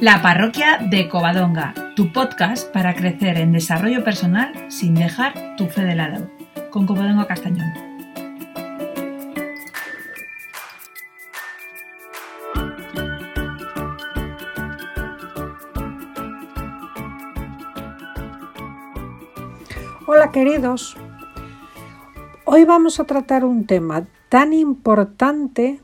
La parroquia de Covadonga, tu podcast para crecer en desarrollo personal sin dejar tu fe de lado, con Covadonga Castañón. Hola queridos, hoy vamos a tratar un tema tan importante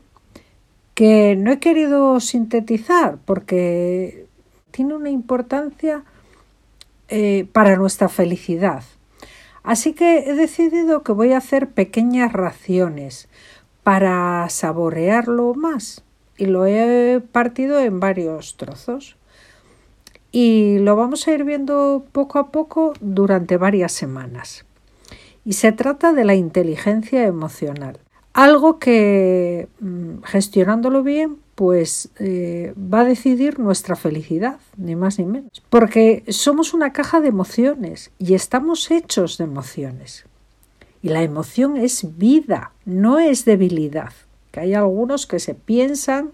que no he querido sintetizar porque tiene una importancia eh, para nuestra felicidad. Así que he decidido que voy a hacer pequeñas raciones para saborearlo más y lo he partido en varios trozos y lo vamos a ir viendo poco a poco durante varias semanas. Y se trata de la inteligencia emocional. Algo que mm, gestionándolo bien, pues eh, va a decidir nuestra felicidad, ni más ni menos. Porque somos una caja de emociones y estamos hechos de emociones. Y la emoción es vida, no es debilidad. Que hay algunos que se piensan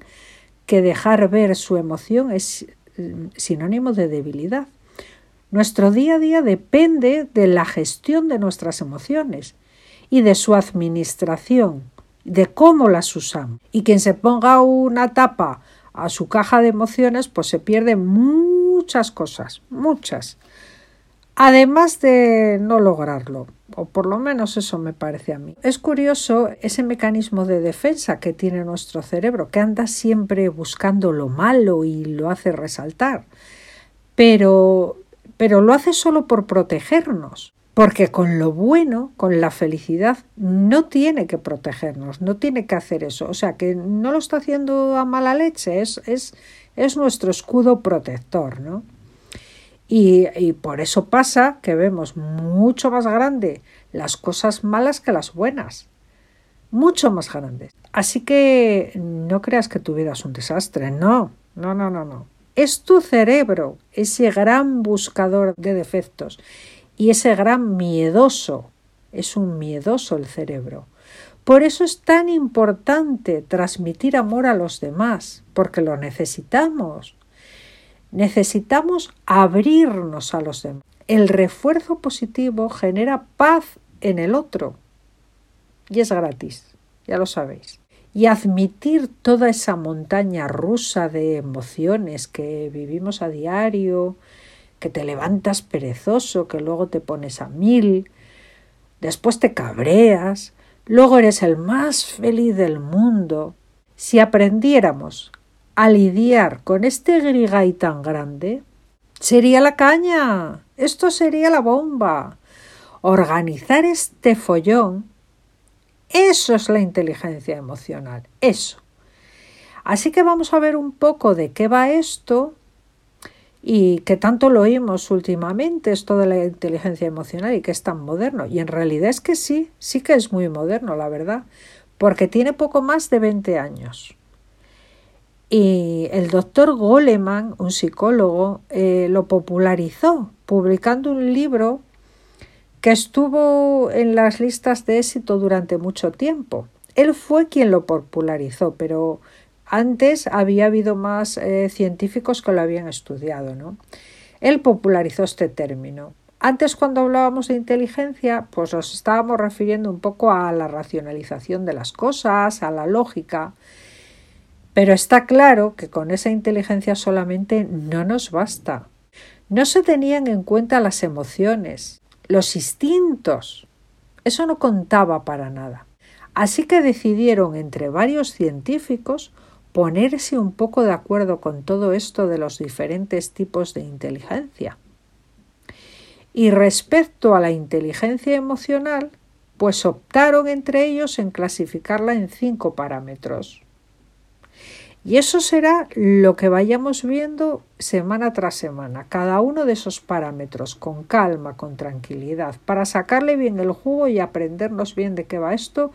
que dejar ver su emoción es mm, sinónimo de debilidad. Nuestro día a día depende de la gestión de nuestras emociones y de su administración de cómo las usamos. Y quien se ponga una tapa a su caja de emociones, pues se pierde muchas cosas, muchas. Además de no lograrlo, o por lo menos eso me parece a mí. Es curioso ese mecanismo de defensa que tiene nuestro cerebro, que anda siempre buscando lo malo y lo hace resaltar, pero, pero lo hace solo por protegernos. Porque con lo bueno, con la felicidad, no tiene que protegernos, no tiene que hacer eso. O sea, que no lo está haciendo a mala leche, es, es, es nuestro escudo protector, ¿no? Y, por eso pasa que vemos mucho más grande las cosas malas que las buenas. Mucho más grandes. Así que no creas que tu vida es un desastre. No, no, no, no, no. Es tu cerebro, ese gran buscador de defectos y ese gran miedoso, es un miedoso el cerebro. Por eso es tan importante transmitir amor a los demás, porque lo necesitamos. Necesitamos abrirnos a los demás. El refuerzo positivo genera paz en el otro y es gratis, ya lo sabéis. Y admitir toda esa montaña rusa de emociones que vivimos a diario, que te levantas perezoso, que luego te pones a mil, después te cabreas, luego eres el más feliz del mundo. Si aprendiéramos a lidiar con este grigay tan grande, sería la caña, esto sería la bomba. Organizar este follón, eso es la inteligencia emocional, eso. Así que vamos a ver un poco de qué va esto y que tanto lo oímos últimamente, esto de la inteligencia emocional y que es tan moderno. Y en realidad es que sí, sí que es muy moderno, la verdad, porque tiene poco más de 20 años. Y el doctor Goleman, un psicólogo, eh, lo popularizó publicando un libro que estuvo en las listas de éxito durante mucho tiempo. Él fue quien lo popularizó, pero antes había habido más eh, científicos que lo habían estudiado, ¿no? Él popularizó este término. Antes cuando hablábamos de inteligencia, pues nos estábamos refiriendo un poco a la racionalización de las cosas, a la lógica, pero está claro que con esa inteligencia solamente no nos basta. No se tenían en cuenta las emociones, los instintos. Eso no contaba para nada. Así que decidieron entre varios científicos ponerse un poco de acuerdo con todo esto de los diferentes tipos de inteligencia. Y respecto a la inteligencia emocional, pues optaron entre ellos en clasificarla en cinco parámetros. Y eso será lo que vayamos viendo semana tras semana, cada uno de esos parámetros, con calma, con tranquilidad, para sacarle bien el jugo y aprendernos bien de qué va esto,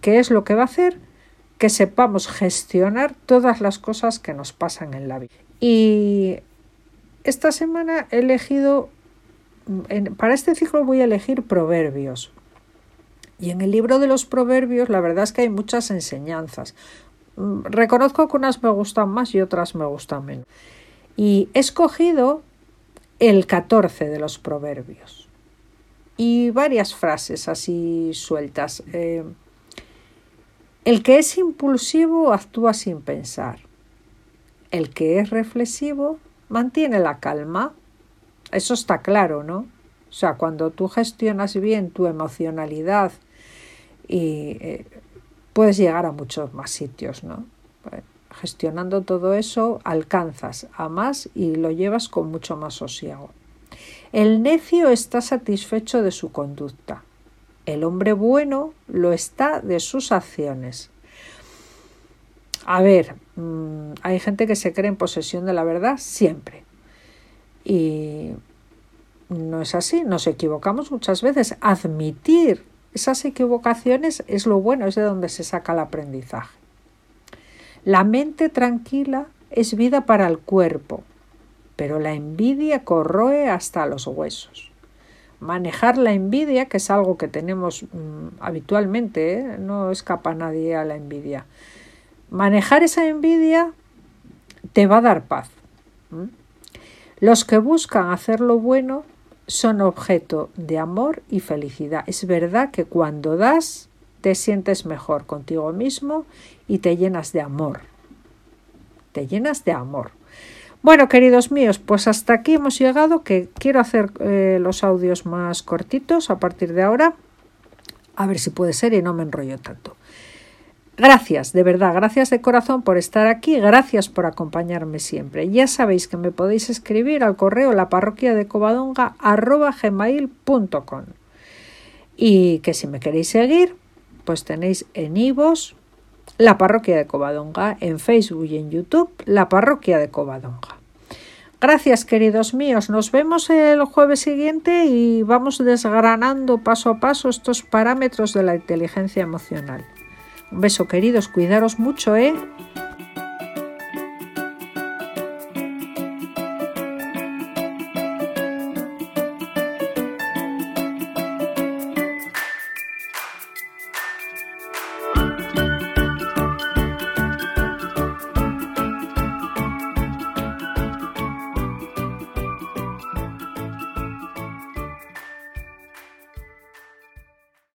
qué es lo que va a hacer que sepamos gestionar todas las cosas que nos pasan en la vida. Y esta semana he elegido, para este ciclo voy a elegir proverbios. Y en el libro de los proverbios la verdad es que hay muchas enseñanzas. Mm, reconozco que unas me gustan más y otras me gustan menos. Y he escogido el 14 de los proverbios y varias frases así sueltas. Eh, el que es impulsivo actúa sin pensar. El que es reflexivo mantiene la calma. Eso está claro, ¿no? O sea, cuando tú gestionas bien tu emocionalidad y eh, puedes llegar a muchos más sitios, ¿no? gestionando todo eso alcanzas a más y lo llevas con mucho más sosiego. El necio está satisfecho de su conducta. El hombre bueno lo está de sus acciones. A ver, mm, hay gente que se cree en posesión de la verdad siempre. Y no es así, nos equivocamos muchas veces. Admitir esas equivocaciones es lo bueno, es de donde se saca el aprendizaje. La mente tranquila es vida para el cuerpo, pero la envidia corroe hasta los huesos. Manejar la envidia, que es algo que tenemos mm, habitualmente, ¿eh? no escapa nadie a la envidia. Manejar esa envidia te va a dar paz. Los que buscan hacer lo bueno son objeto de amor y felicidad. Es verdad que cuando das te sientes mejor contigo mismo y te llenas de amor. Te llenas de amor. Bueno, queridos míos, pues hasta aquí hemos llegado, que quiero hacer eh, los audios más cortitos a partir de ahora. A ver si puede ser y no me enrollo tanto. Gracias, de verdad, gracias de corazón por estar aquí, gracias por acompañarme siempre. Ya sabéis que me podéis escribir al correo la parroquia de covadonga y que si me queréis seguir, pues tenéis en Ivos la parroquia de Covadonga, en Facebook y en YouTube la parroquia de Covadonga. Gracias queridos míos, nos vemos el jueves siguiente y vamos desgranando paso a paso estos parámetros de la inteligencia emocional. Un beso queridos, cuidaros mucho, ¿eh?